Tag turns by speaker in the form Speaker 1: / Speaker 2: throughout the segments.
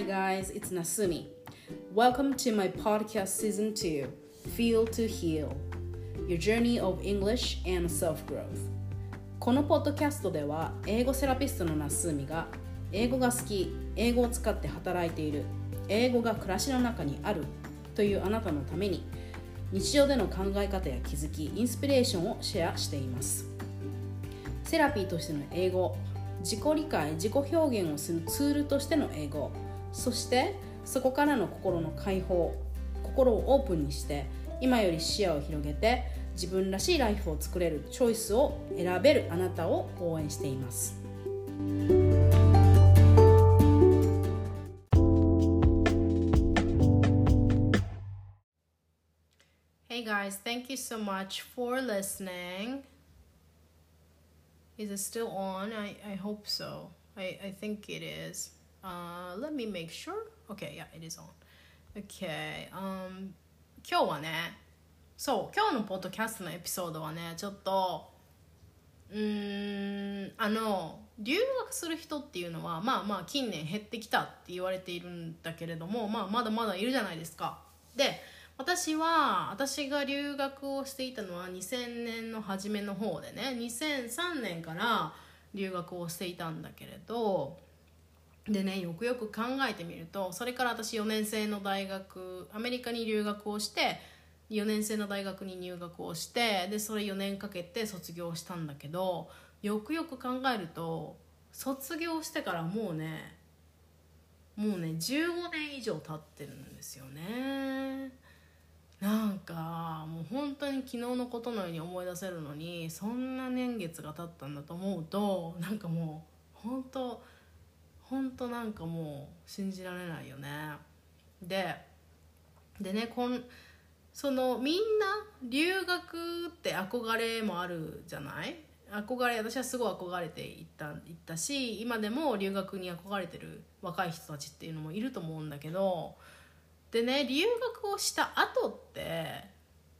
Speaker 1: Hi guys, it's Nasumi. Welcome to my podcast season 2, Feel to Heal Your Journey of English and Self-Growth. このポッドキャストでは英語セラピストのナスーミが英語が好き、英語を使って働いている英語が暮らしの中にあるというあなたのために日常での考え方や気づき、インスピレーションをシェアしています。セラピーとしての英語自己理解自己表現をするツールとしての英語そしてそこからの心の解放心をオープンにして今より視野を広げて自分らしいライフを作れるチョイスを選べるあなたを応援しています。Hey guys, thank you so much for listening. Is it still on? I, I hope so. I, I think it is. Uh, let me make sure. Okay, yeah, it is on. Okay. Um, 今日はね、そう、今日のポッドキャストのエピソードはね、ちょっと、うん、あの、留学する人っていうのは、まあまあ近年減ってきたって言われているんだけれども、まあまだまだいるじゃないですか。で、私は私が留学をしていたのは2000年の初めの方でね2003年から留学をしていたんだけれどでねよくよく考えてみるとそれから私4年生の大学アメリカに留学をして4年生の大学に入学をしてでそれ4年かけて卒業したんだけどよくよく考えると卒業してからもうねもうね15年以上経ってるんですよね。なんかもう本当に昨日のことのように思い出せるのにそんな年月が経ったんだと思うとなんかもう本当本当なんかもう信じられないよね。ででねこんそのみんな留学って憧れもあるじゃない？憧れ私はすごい憧れていったいったし今でも留学に憧れてる若い人たちっていうのもいると思うんだけどでね留学をした後って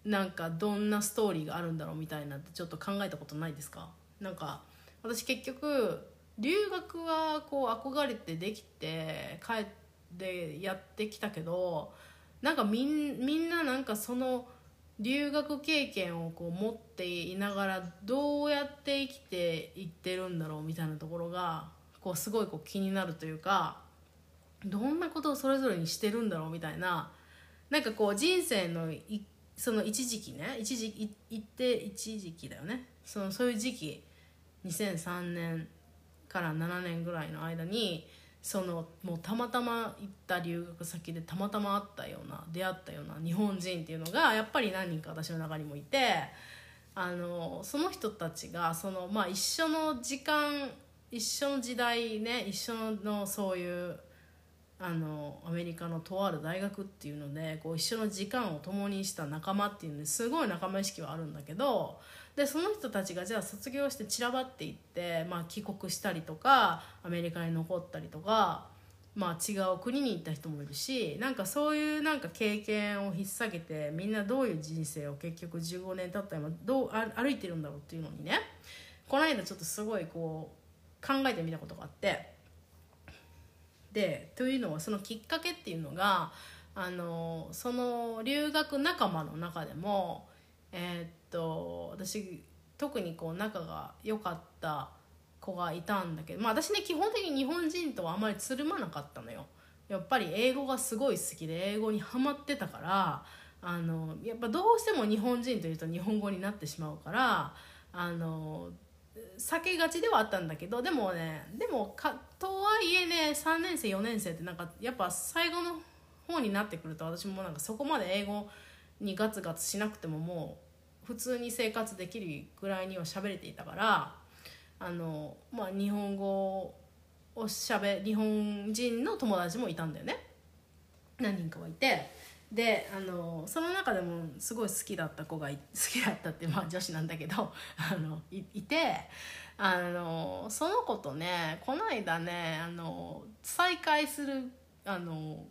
Speaker 1: なんかどんなストーリーがあるんだろうみたいなってちょっと考えたことないですか？なんか私結局留学はこう憧れてできて帰ってやってきたけどなんかみんみんななんかその留学経験をこう持っていながらどうやって生きていってるんだろうみたいなところがこうすごいこう気になるというかどんなことをそれぞれにしてるんだろうみたいななんかこう人生のいその一時期ね一時期一って一時期だよね。そのそういう時期。2003年から7年ぐらいの間にそのもうたまたま行った留学先でたまたま会ったような出会ったような日本人っていうのがやっぱり何人か私の中にもいてあのその人たちがその、まあ、一緒の時間一緒の時代ね一緒のそういうあのアメリカのとある大学っていうのでこう一緒の時間を共にした仲間っていうのですごい仲間意識はあるんだけどでその人たちがじゃあ卒業して散らばっていって、まあ、帰国したりとかアメリカに残ったりとか、まあ、違う国に行った人もいるしなんかそういうなんか経験を引っ提げてみんなどういう人生を結局15年経った今どう歩いてるんだろうっていうのにねこの間ちょっとすごいこう考えてみたことがあって。でというのはそのきっかけっていうのがあのその留学仲間の中でもえー、っと私特にこう仲が良かった子がいたんだけど、まあ、私ね基本的に日本人とはあまりつるまなかったのよ。やっぱり英語がすごい好きで英語にハマってたからあのやっぱどうしても日本人というと日本語になってしまうからあの避けがちではあったんだけどでもねでもかとはいえね3年生4年生ってなんかやっぱ最後の方になってくると私もなんかそこまで英語にガツガツしなくてももう普通に生活できるぐらいには喋れていたからあの、まあ、日本語をしゃべ日本人の友達もいたんだよね。何人かはいて。であのその中でもすごい好きだった子が好きだったってまあ女子なんだけどあのいいてあのその子とねこの間ねあの再会するあの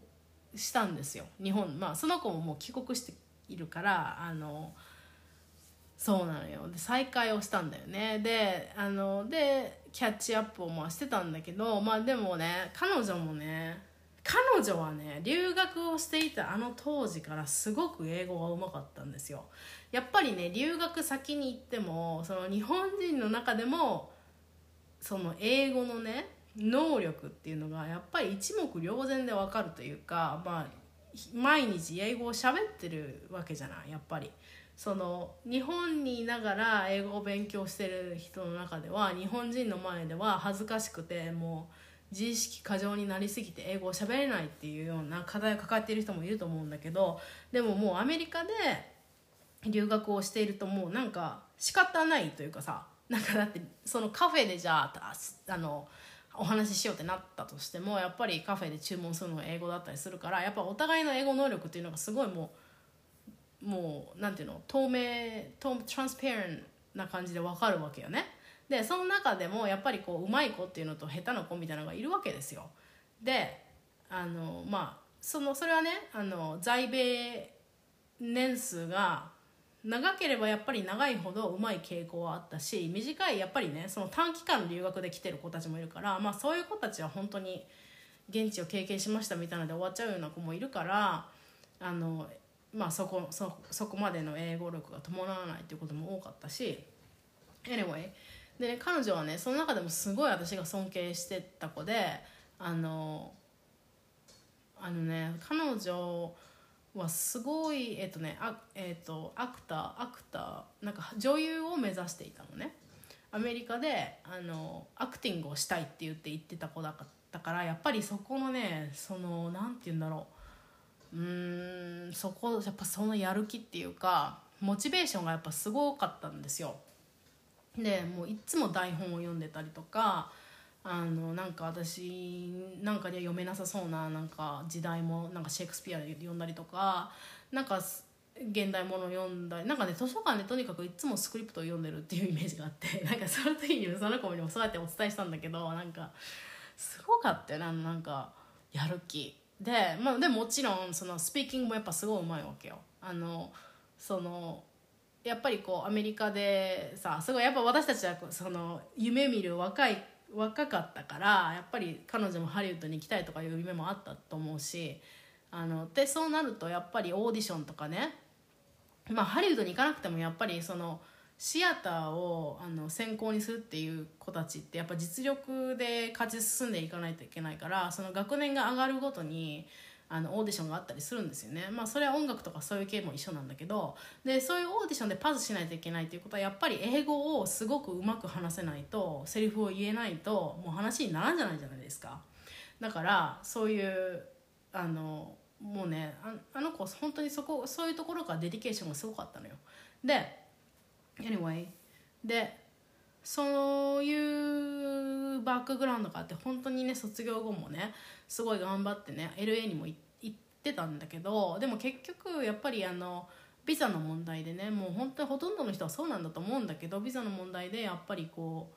Speaker 1: したんですよ。日本まあその子ももう帰国しているからあのそうなのよ。で再会をしたんだよね。であのでキャッチアップをまあしてたんだけどまあでもね彼女もね彼女はね留学をしていたあの当時からすごく英語がうまかったんですよ。やっぱりね留学先に行ってもその日本人の中でもその英語のね能力っていうのがやっぱり一目瞭然で分かるというかまあ毎日英語を喋ってるわけじゃないやっぱり。その日本にいながら英語を勉強してる人の中では日本人の前では恥ずかしくてもう自意識過剰になりすぎて英語を喋れないっていうような課題を抱えている人もいると思うんだけどでももうアメリカで留学をしているともうなんか仕方ないというかさなんかだってそのカフェでじゃああのお話ししようってなったとしてもやっぱりカフェで注文するのが英語だったりするからやっぱお互いの英語能力っていうのがすごいもうもうなんていうの透明トランスペアンな感じで分かるわけよね。でその中でもやっぱりこう上手い子っていうのと下手な子みたいなのがいるわけですよ。であのまあそのそれはねあの在米年数が長ければやっぱり長いほどうまい傾向はあったし短いやっぱりねその短期間留学で来てる子たちもいるから、まあ、そういう子たちは本当に現地を経験しましたみたいなので終わっちゃうような子もいるからあの、まあ、そこそそこまでの英語力が伴わないっていうことも多かったし anyway でね彼女はねその中でもすごい私が尊敬してた子であのあのね彼女はすごいえっ、ー、とねあ、えーと、アクターアクターなんか女優を目指していたのね。アメリカであのアクティングをしたいって言って言ってた子だったからやっぱりそこのねそのなんて言うんだろう。うんそこやっぱそのやる気っていうかモチベーションがやっぱすごかったんですよ。でもういつも台本を読んでたりとかあのなんか私なんかで読めなさそうななんか時代もなんかシェイクスピアで読んだりとかなんか現代もの読んだりなんかね図書館でとにかくいつもスクリプトを読んでるっていうイメージがあって なんかその時にその子にもそうやってお伝えしたんだけどなんかすごかったよななんかやる気で,、まあ、でもちろんそのスピーキングもやっぱすごいうまいわけよ。あのそのやっぱりこうアメリカでさすごいやっぱ私たちはその夢見る若い若かったからやっぱり彼女もハリウッドに行きたいとかいう夢もあったと思うしあのでそうなるとやっぱりオーディションとかねまあハリウッドに行かなくてもやっぱりそのシアターをあの専攻にするっていう子たちってやっぱ実力で勝ち進んでいかないといけないからその学年が上がるごとにあのオーディションがあったりするんですよね。まあそれは音楽とかそういう系も一緒なんだけどでそういうオーディションでパスしないといけないっていうことはやっぱり英語をすごくうまく話せないとセリフを言えないともう話にならんじゃないじゃないですか。だからそういうあのもうねあの子本当にそこそういうところから dedication がすごかったのよ。で anyway でそういうバックグラウンドがあって本当にね卒業後もねすごい頑張ってね LA にも行ってたんだけどでも結局やっぱりあのビザの問題でねもう本当にほとんどの人はそうなんだと思うんだけどビザの問題でやっぱりこう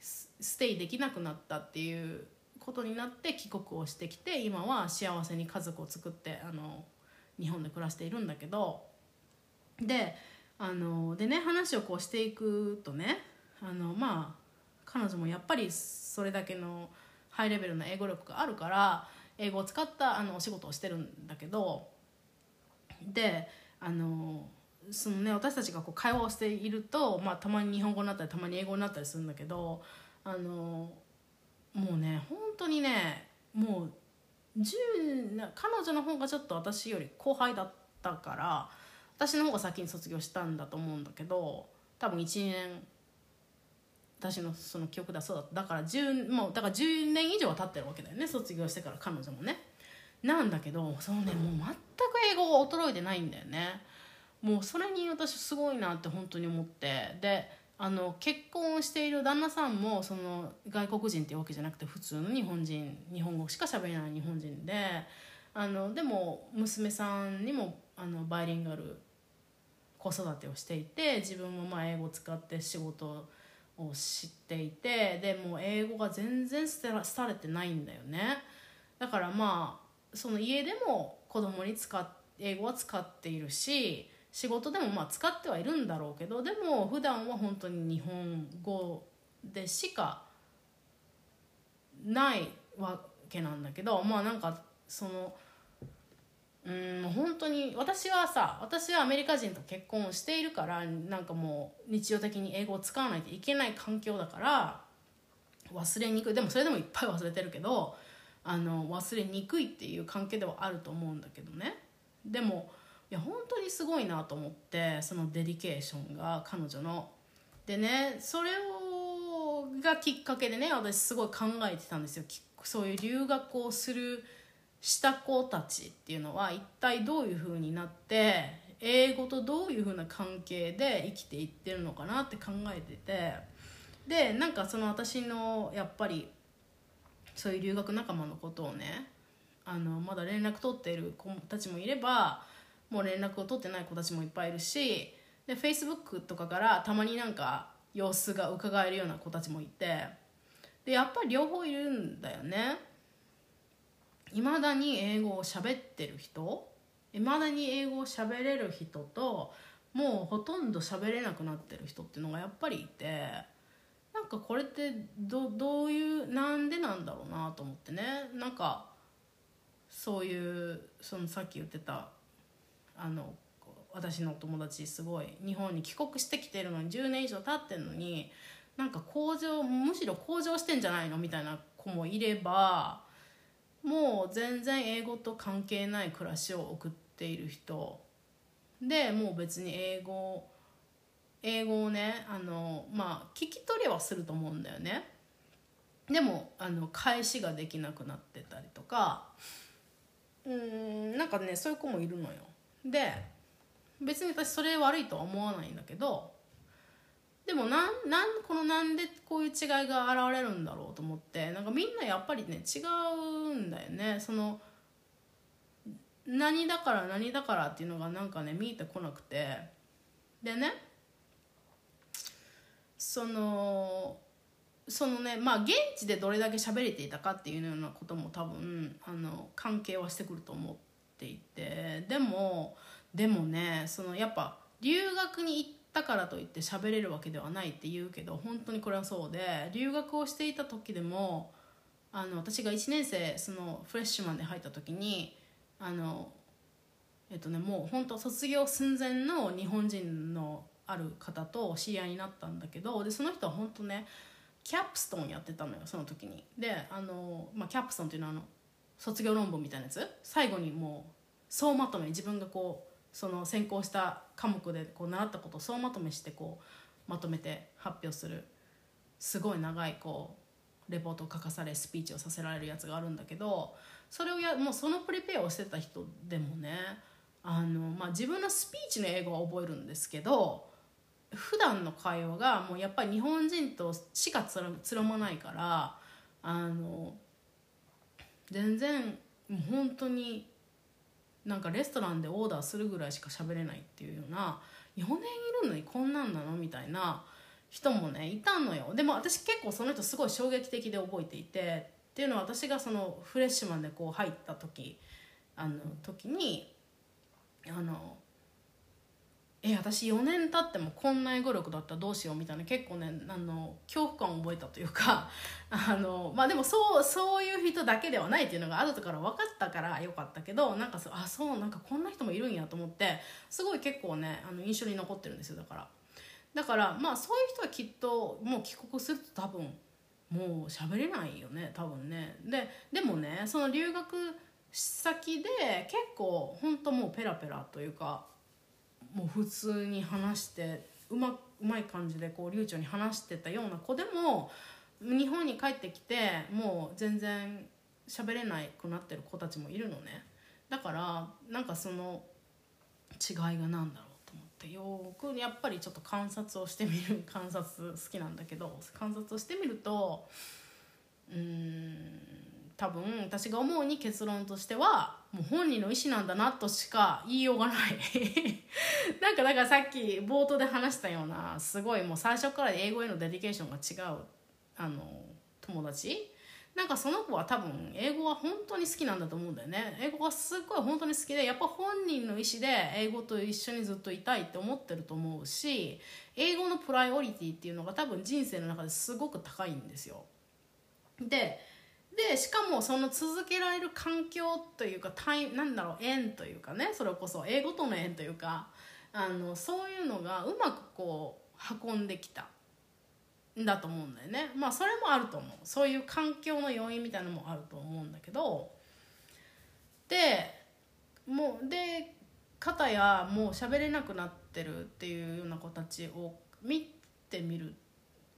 Speaker 1: ステイできなくなったっていうことになって帰国をしてきて今は幸せに家族を作ってあの日本で暮らしているんだけどであのでね話をこうしていくとねあのまあ彼女もやっぱりそれだけのハイレベルな英語力があるから英語を使ったあのお仕事をしてるんだけどであのそのね私たちがこう会話をしていると、まあ、たまに日本語になったりたまに英語になったりするんだけどあのもうね本当にねもう彼女の方がちょっと私より後輩だったから私の方が先に卒業したんだと思うんだけど多分1年私のその記憶だそうだ。だから10もうだから10年以上は経ってるわけだよね。卒業してから彼女もね。なんだけどそのねもう全く英語が衰えてないんだよね。もうそれに私すごいなって本当に思って。であの結婚している旦那さんもその外国人っていうわけじゃなくて普通の日本人日本語しか喋れない日本人であのでも娘さんにもあのバイリンガル子育てをしていて自分もまあ英語を使って仕事をを知っていてでも英語が全然捨てらされてないんだよね。だからまあその家でも子供に使っ英語は使っているし仕事でもまあ使ってはいるんだろうけどでも普段は本当に日本語でしかないわけなんだけどまあなんかそのうん本当に私はさ私はアメリカ人と結婚をしているからなんかもう日常的に英語を使わないといけない環境だから忘れにくい。でもそれでもいっぱい忘れてるけどあの忘れにくいっていう関係ではあると思うんだけどね。でもいや本当にすごいなと思ってそのデリケーションが彼女の。でねそれをがきっかけでね私すごい考えてたんですよ。そういう留学をするした子たちっていうのは一体どういうふうになって英語とどういうふうな関係で生きていってるのかなって考えててでなんかその私のやっぱりそういう留学仲間のことをねあのまだ連絡取っている子たちもいればもう連絡を取ってない子たちもいっぱいいるしで Facebook とかからたまになんか様子が伺えるような子たちもいてでやっぱり両方いるんだよね。いまだに英語を喋ってる人いまだに英語を喋れる人ともうほとんど喋れなくなってる人っていうのがやっぱりいてなんかこれってどどういうなんでなんだろうなと思ってね。なんかそういうそのさっき言ってたあの私の友達すごい日本に帰国してきてるのに10年以上経ってるのになんか向上むしろ向上してんじゃないのみたいな子もいればもう全然英語と関係ない暮らしを送っている人。でもう別に英語英語をねあのまあ聞き取りはすると思うんだよね。でもあの返しができなくなってたりとか。うんなんかねそういう子もいるのよ。で別に私それ悪いとは思わないんだけどでもなんなんこのなんでこういう違いが現れるんだろうと思ってなんかみんなやっぱりね違うんだよね。その何だから何だからっていうのがなんかね見えてこなくて。でねそのそのねまあ現地でどれだけ喋れていたかっていうようなことも多分あの関係はしてくると思っていて。でもでもねそのやっぱ留学に行ったからといって喋れるわけではないって言うけど本当にこれはそうで留学をしていた時でもあの私が1年生そのフレッシュマンで入った時にあのえっとねもう本当卒業寸前の日本人のある方と知り合いになったんだけどでその人は本当ねキャプストンやってたのよその時に。であの、まあ、キャプストンっていうのはあの卒業論文みたいなやつ。最後にもう総まとめ自分がこうその専攻した科目でこう習ったことを総まとめしてこうまとめて発表する。すごい長いこうレポートを書かされスピーチをさせられるやつがあるんだけどそれをやもうそのプリペアをしてた人でもねあの、まあ、自分のスピーチの英語は覚えるんですけど普段の会話がもうやっぱり日本人としかつらつらまないからあの全然もう本当になんかレストランでオーダーするぐらいしか喋れないっていうような4年いるのにこんなんなの？みたいな人もねいたのよ。でも私結構その人すごい衝撃的で覚えていてっていうのは私がそのフレッシュマンでこう入った時あの時にあのえ私4年経ってもこんな英語力だったらどうしようみたいな結構ねあの恐怖感を覚えたというか あのまあでもそうそういう人だけではないっていうのが後から分かったからよかったけどなんかあそうなんかこんな人もいるんやと思ってすごい結構ねあの印象に残ってるんですよだから。だからまあそういう人はきっともう帰国すると多分もう喋れないよね多分ね。ででもねその留学先で結構本当もうペラペラというかもう普通に話してうまうまい感じでこう流暢に話してたような子でも日本に帰ってきてもう全然喋れなくなってる子たちもいるのね。だからなんかその違いが何だろうと思ってよくやっぱりちょっと観察をしてみる 観察好きなんだけど観察をしてみるとうん多分私が思うに結論としてはもう本人の意思なんだなとしか言いようがない。なんかだからさっき冒頭で話したようなすごいもう最初から英語へのデディケーションが違うあの友達。なんかその子は多分英語は本当に好きなんだと思うんだよね。英語がすっごい本当に好きでやっぱ本人の意思で英語と一緒にずっといたいって思ってると思うし英語のプライオリティっていうのが多分人生の中ですごく高いんですよ。ででしかもその続けられる環境というかタイなんだろう縁というかねそれこそ英語との縁というかあのそういうのがうまくこう運んできたんだと思うんだよね。まあそれもあると思う。そういう環境の要因みたいなのもあると思うんだけどでもうで方やもう喋れなくなってるっていうような子たちを見てみる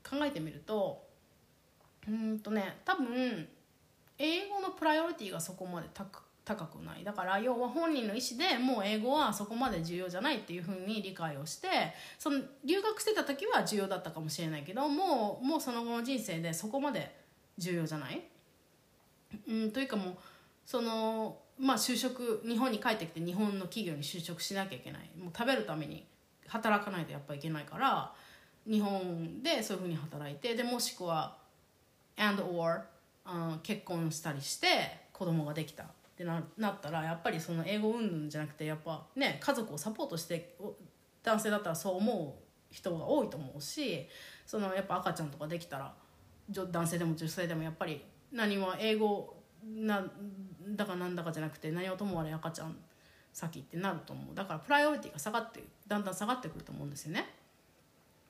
Speaker 1: 考えてみるとうんとね多分英語のプライオリティがそこまで高くない。だから要は本人の意思でもう英語はそこまで重要じゃないっていうふうに理解をしてその留学してた時は重要だったかもしれないけどもうもうその後の人生でそこまで重要じゃない？うんというかもうそのまあ就職日本に帰ってきて日本の企業に就職しなきゃいけない。もう食べるために働かないとやっぱいけないから日本でそういうふうに働いてでもしくは and or、うん、結婚したりして子供ができたってななったらやっぱりその英語云々じゃなくてやっぱね家族をサポートして男性だったらそう思う人が多いと思うしそのやっぱ赤ちゃんとかできたら男性でも女性でもやっぱり何も英語なだかなんだかじゃなくて何をともあれ赤ちゃん先ってなると思うだからプライオリティが下がってだんだん下がってくると思うんですよね。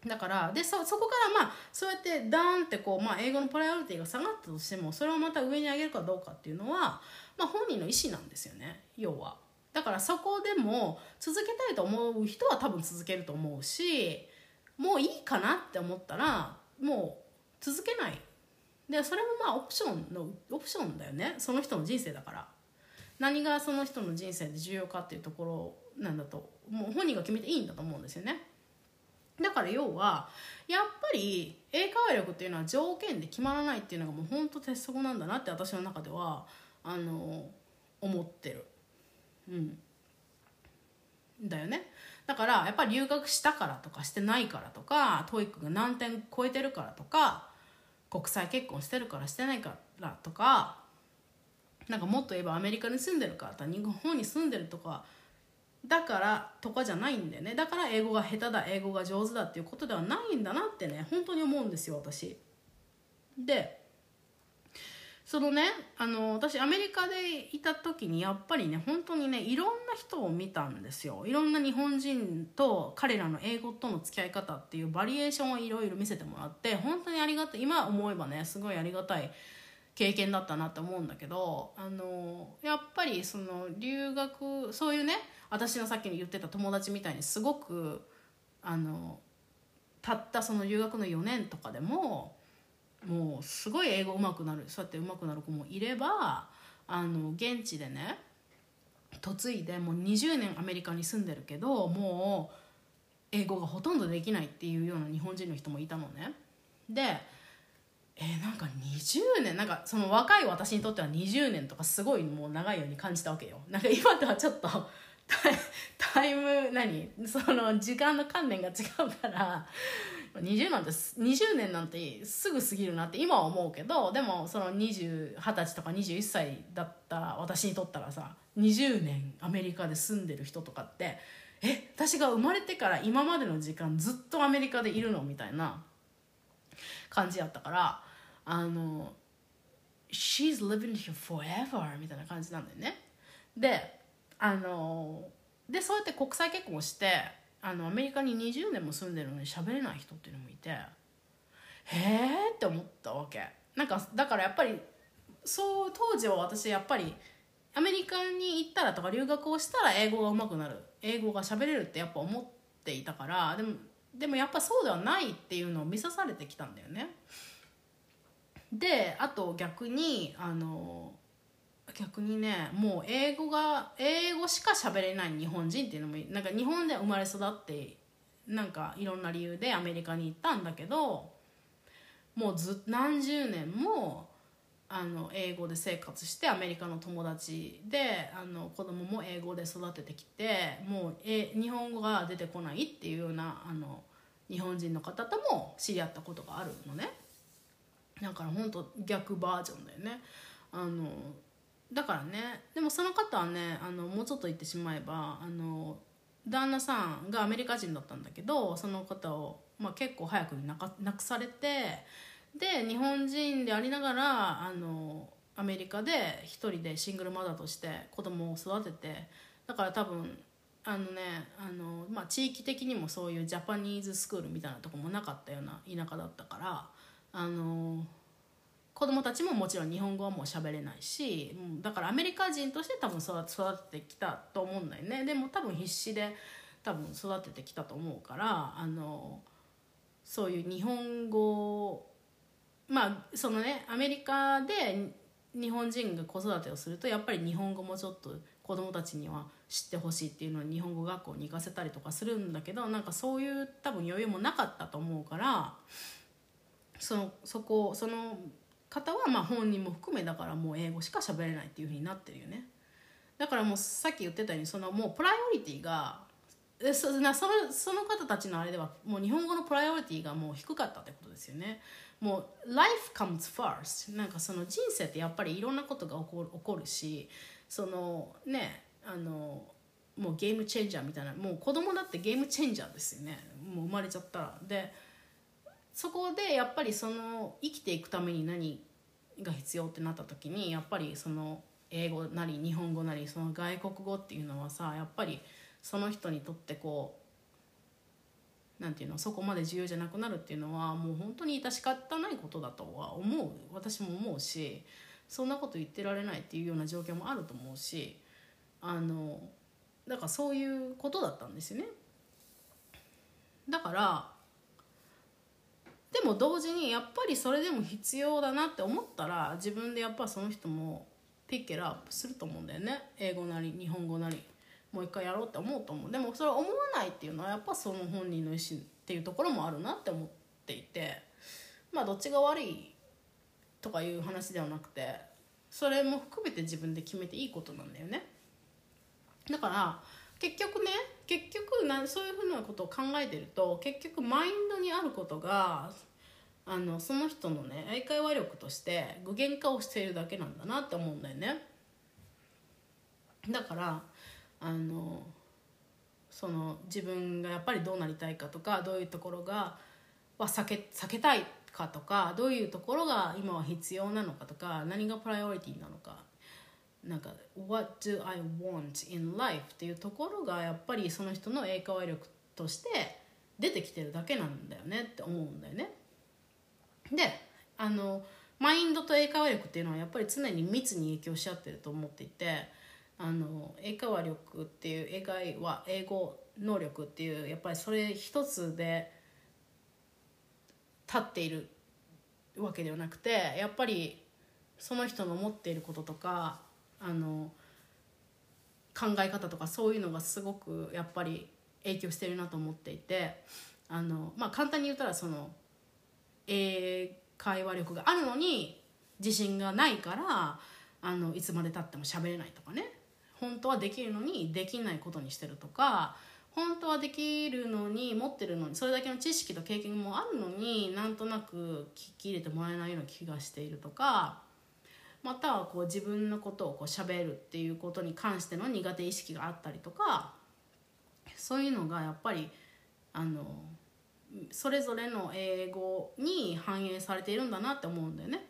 Speaker 1: だからでそそこからまあそうやってダーンってこう、まあ、英語のプライオリティが下がったとしてもそれをまた上に上げるかどうかっていうのは、まあ、本人の意思なんですよね要は。だからそこでも続けたいと思う人は多分続けると思うしもういいかなって思ったらもう続けない。でそれもまあオプションのオプションだよね。その人の人生だから。何がその人の人生で重要かっていうところなんだともう本人が決めていいんだと思うんですよね。だから要はやっぱり英会話力っていうのは条件で決まらないっていうのがもう本当鉄則なんだなって私の中ではあの思ってる。うん。だよね。だからやっぱり留学したからとかしてないからとか TOEIC が何点超えてるからとか国際結婚してるからしてないからとかなんかもっと言えばアメリカに住んでるからとか日本に住んでるとかだからとかじゃないんだよねだから英語が下手だ英語が上手だっていうことではないんだなってね本当に思うんですよ私。でそのねあの私アメリカでいた時にやっぱりね本当にねいろんな人を見たんですよいろんな日本人と彼らの英語との付き合い方っていうバリエーションをいろいろ見せてもらって本当にありがたい今思えばねすごいありがたい経験だったなって思うんだけどあのやっぱりその留学そういうね私のさっきに言ってた友達みたいにすごくあのたったその留学の4年とかでももうすごい英語上手くなるそうやって上手くなる子もいればあの現地でね嫁いでもう20年アメリカに住んでるけどもう英語がほとんどできないっていうような日本人の人もいたのね。でえー、なんか20年なんかその若い私にとっては20年とかすごいもう長いように感じたわけよ。なんか今とはちょっとタイム何？その時間の観念が違うから20なんて20年なんてすぐ過ぎるなって今は思うけどでもその20 20歳とか21歳だった私にとったらさ20年アメリカで住んでる人とかってえ私が生まれてから今までの時間ずっとアメリカでいるの？みたいな感じやったからあの「She's living here forever」みたいな感じなんだよね。であのでそうやって国際結婚してあのアメリカに20年も住んでるのに喋れない人っていうのもいてへえって思ったわけ。なんかだからやっぱりそう当時は私やっぱりアメリカに行ったらとか留学をしたら英語が上手くなる。英語が喋れるってやっぱ思っていたからでもでもやっぱそうではないっていうのを見さされてきたんだよね。であと逆にあの逆にねもう英語が英語しか喋れない日本人っていうのもなんか日本で生まれ育ってなんかいろんな理由でアメリカに行ったんだけどもうず何十年もあの英語で生活してアメリカの友達であの子供も英語で育ててきてもうえ日本語が出てこないっていうようなあの日本人の方とも知り合ったことがあるのね。だから本当逆バージョンだよね。あのだからねでもその方はねあのもうちょっと言ってしまえばあの旦那さんがアメリカ人だったんだけどその方を、まあ、結構早くに亡くされてで日本人でありながらあのアメリカで一人でシングルマザーとして子供を育ててだから多分あのねあの、まあ、地域的にもそういうジャパニーズスクールみたいなとこもなかったような田舎だったからあの子供たちももちろん日本語はもう喋れないしだからアメリカ人として多分育ててきたと思うんだよね。でも多分必死で多分育ててきたと思うからあのそういう日本語まあそのねアメリカで日本人が子育てをするとやっぱり日本語もちょっと子供たちには知ってほしいっていうのを日本語学校に行かせたりとかするんだけどなんかそういう多分余裕もなかったと思うからそのそこその方はまあ本人も含めだからもう英語しか喋れないっていうふうになってるよね。だからもうさっき言ってたようにそのもうプライオリティがそなそのその方たちのあれではもう日本語のプライオリティがもう低かったってことですよね。もう life comes first なんかその人生ってやっぱりいろんなことが起こる起こるしそのねあのもうゲームチェンジャーみたいなもう子供だってゲームチェンジャーですよね。もう生まれちゃったら。でそこでやっぱりその生きていくために何が必要ってなった時にやっぱりその英語なり日本語なりその外国語っていうのはさやっぱりその人にとってこうなんていうのそこまで重要じゃなくなるっていうのはもう本当に致し方ないことだとは思う私も思うしそんなこと言ってられないっていうような状況もあると思うしあのだからそういうことだったんですよね。だからでも同時にやっぱりそれでも必要だなって思ったら自分でやっぱその人もピッケラアップすると思うんだよね。英語なり日本語なり。もう一回やろうって思うと思う。でもそれ思わないっていうのはやっぱその本人の意思っていうところもあるなって思っていて。まあどっちが悪いとかいう話ではなくてそれも含めて自分で決めていいことなんだよね。だから結局ね結局なそういうふうなことを考えてると結局マインドにあることがあのその人のね英会話力として具現化をしているだけなんだなって思うんだよね。だからあのその自分がやっぱりどうなりたいかとかどういうところがは避け避けたいかとかどういうところが今は必要なのかとか何がプライオリティなのか。なんか「What do I want in life?」っていうところがやっぱりその人の英会話力として出てきてるだけなんだよねって思うんだよね。であのマインドと英会話力っていうのはやっぱり常に密に影響し合ってると思っていてあの英会話力っていう英会話英語能力っていうやっぱりそれ一つで立っているわけではなくてやっぱりその人の持っていることとかあの考え方とかそういうのがすごくやっぱり影響してるなと思っていてあの、まあ、簡単に言ったらその英会話力があるのに自信がないからあのいつまでたっても喋れないとかね。本当はできるのにできないことにしてるとか本当はできるのに持ってるのにそれだけの知識と経験もあるのになんとなく聞き入れてもらえないような気がしているとかまたはこう自分のことをこう喋るっていうことに関しての苦手意識があったりとかそういうのがやっぱりあのそれぞれの英語に反映されているんだなって思うんだよね。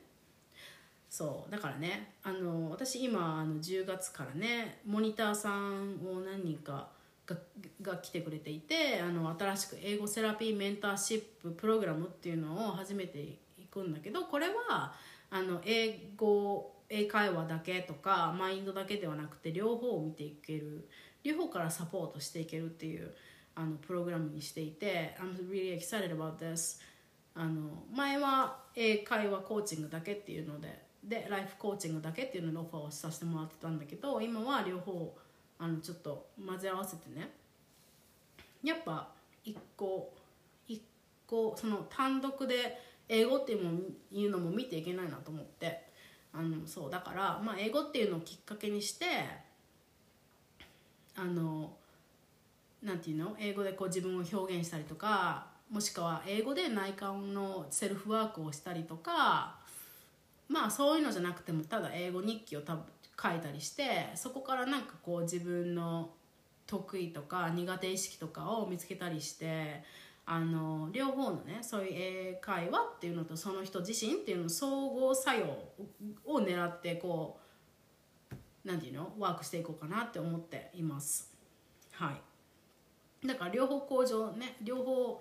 Speaker 1: そうだからねあの私今あの10月からねモニターさんを何人かがが来てくれていてあの新しく英語セラピーメンターシッププログラムっていうのを始めていくんだけどこれはあの英語英会話だけとかマインドだけではなくて両方を見ていける両方からサポートしていけるっていうあのプログラムにしていて I'm really excited about this あの前は英会話コーチングだけっていうのででライフコーチングだけっていうののオファーをさせてもらってたんだけど今は両方あのちょっと混ぜ合わせてねやっぱ一個一個その単独で英語っていうもうのも見ていけないなと思って。あのそうだから、まあ、英語っていうのをきっかけにしてあのなんていうの？英語でこう自分を表現したりとかもしくは英語で内観のセルフワークをしたりとかまあそういうのじゃなくてもただ英語日記を多分書いたりしてそこからなんかこう自分の得意とか苦手意識とかを見つけたりしてあの両方のねそういう英会話っていうのとその人自身っていうの総合作用を狙ってこう何て言うのワークしていこうかなって思っています。はい。だから両方向上ね両方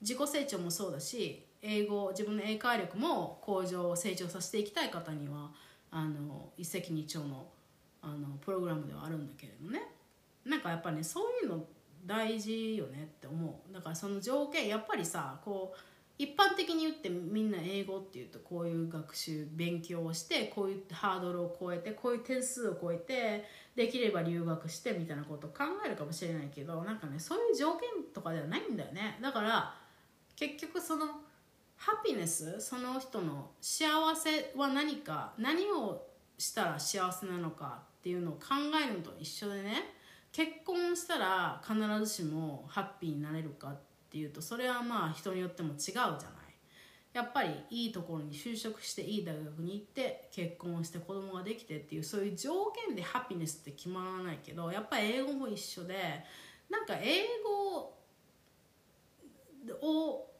Speaker 1: 自己成長もそうだし英語自分の英会力も向上成長させていきたい方にはあの一石二鳥のあのプログラムではあるんだけれどね。なんかやっぱねそういうの大事よねって思う。だからその条件やっぱりさこう一般的に言ってみんな英語っていうとこういう学習勉強をしてこういうハードルを超えてこういう点数を超えてできれば留学してみたいなことを考えるかもしれないけどなんかねそういう条件とかではないんだよね。だから結局そのハピネスその人の幸せは何か何をしたら幸せなのかっていうのを考えるのと一緒でね。結婚したら必ずしもハッピーになれるかっていうとそれはまあ人によっても違うじゃない。やっぱりいいところに就職していい大学に行って結婚して子供ができてっていうそういう条件でハピネスって決まらないけどやっぱり英語も一緒でなんか英語を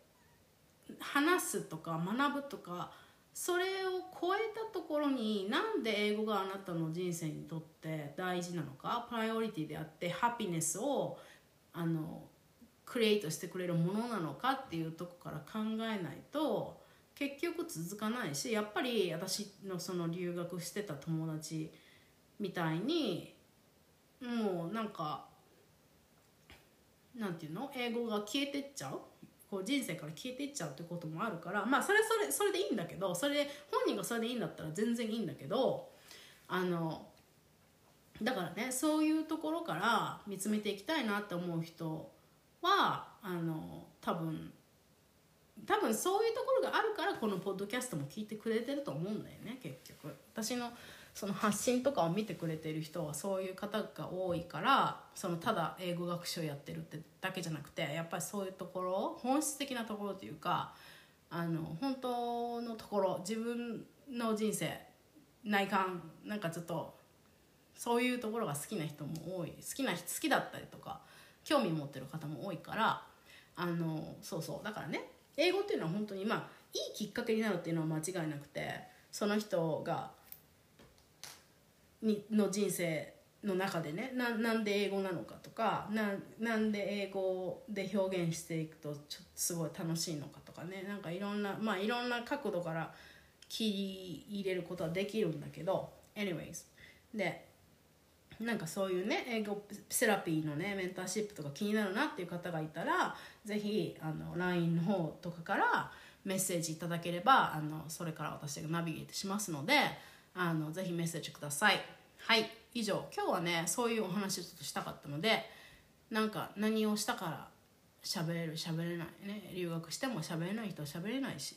Speaker 1: 話すとか学ぶとかそれを超えたところになんで英語があなたの人生にとって大事なのかプライオリティであってハピネスをあのクリエイトしてくれるものなのかっていうとこから考えないと結局続かないしやっぱり私のその留学してた友達みたいにもうなんかなんていうの？英語が消えてっちゃう？こう人生から消えていっちゃうってこともあるからまあそれそれそれでいいんだけどそれで本人がそれでいいんだったら全然いいんだけどあのだからねそういうところから見つめていきたいなって思う人はあの多分多分そういうところがあるからこのポッドキャストも聞いてくれてると思うんだよね結局。私のその発信とかを見てくれてる人はそういう方が多いからそのただ英語学習やってるってだけじゃなくてやっぱりそういうところ本質的なところというかあの本当のところ自分の人生内観なんかちょっとそういうところが好きな人も多い。好きな好きだったりとか興味持ってる方も多いからあのそうそう。だからね英語っていうのは本当にまあいいきっかけになるっていうのは間違いなくてその人がにの人生の中でねななんで英語なのかとかななんで英語で表現していくとちょすごい楽しいのかとかねなんかいろんなまあいろんな角度から切り入れることはできるんだけど anyways でなんかそういうね英語セラピーのねメンターシップとか気になるなっていう方がいたら是非 LINE の方とかからメッセージいただければあのそれから私がナビゲートしますのであのぜひメッセージください。はい。以上。今日はねそういうお話をちょっとしたかったのでなんか何をしたから喋れる喋れないね。留学しても喋れない人は喋れないし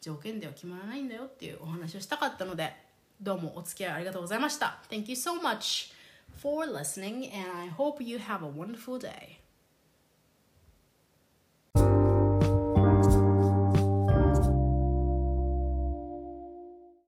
Speaker 1: 条件では決まらないんだよっていうお話をしたかったのでどうもお付き合いありがとうございました。Thank you so much for listening and I hope you have a wonderful day.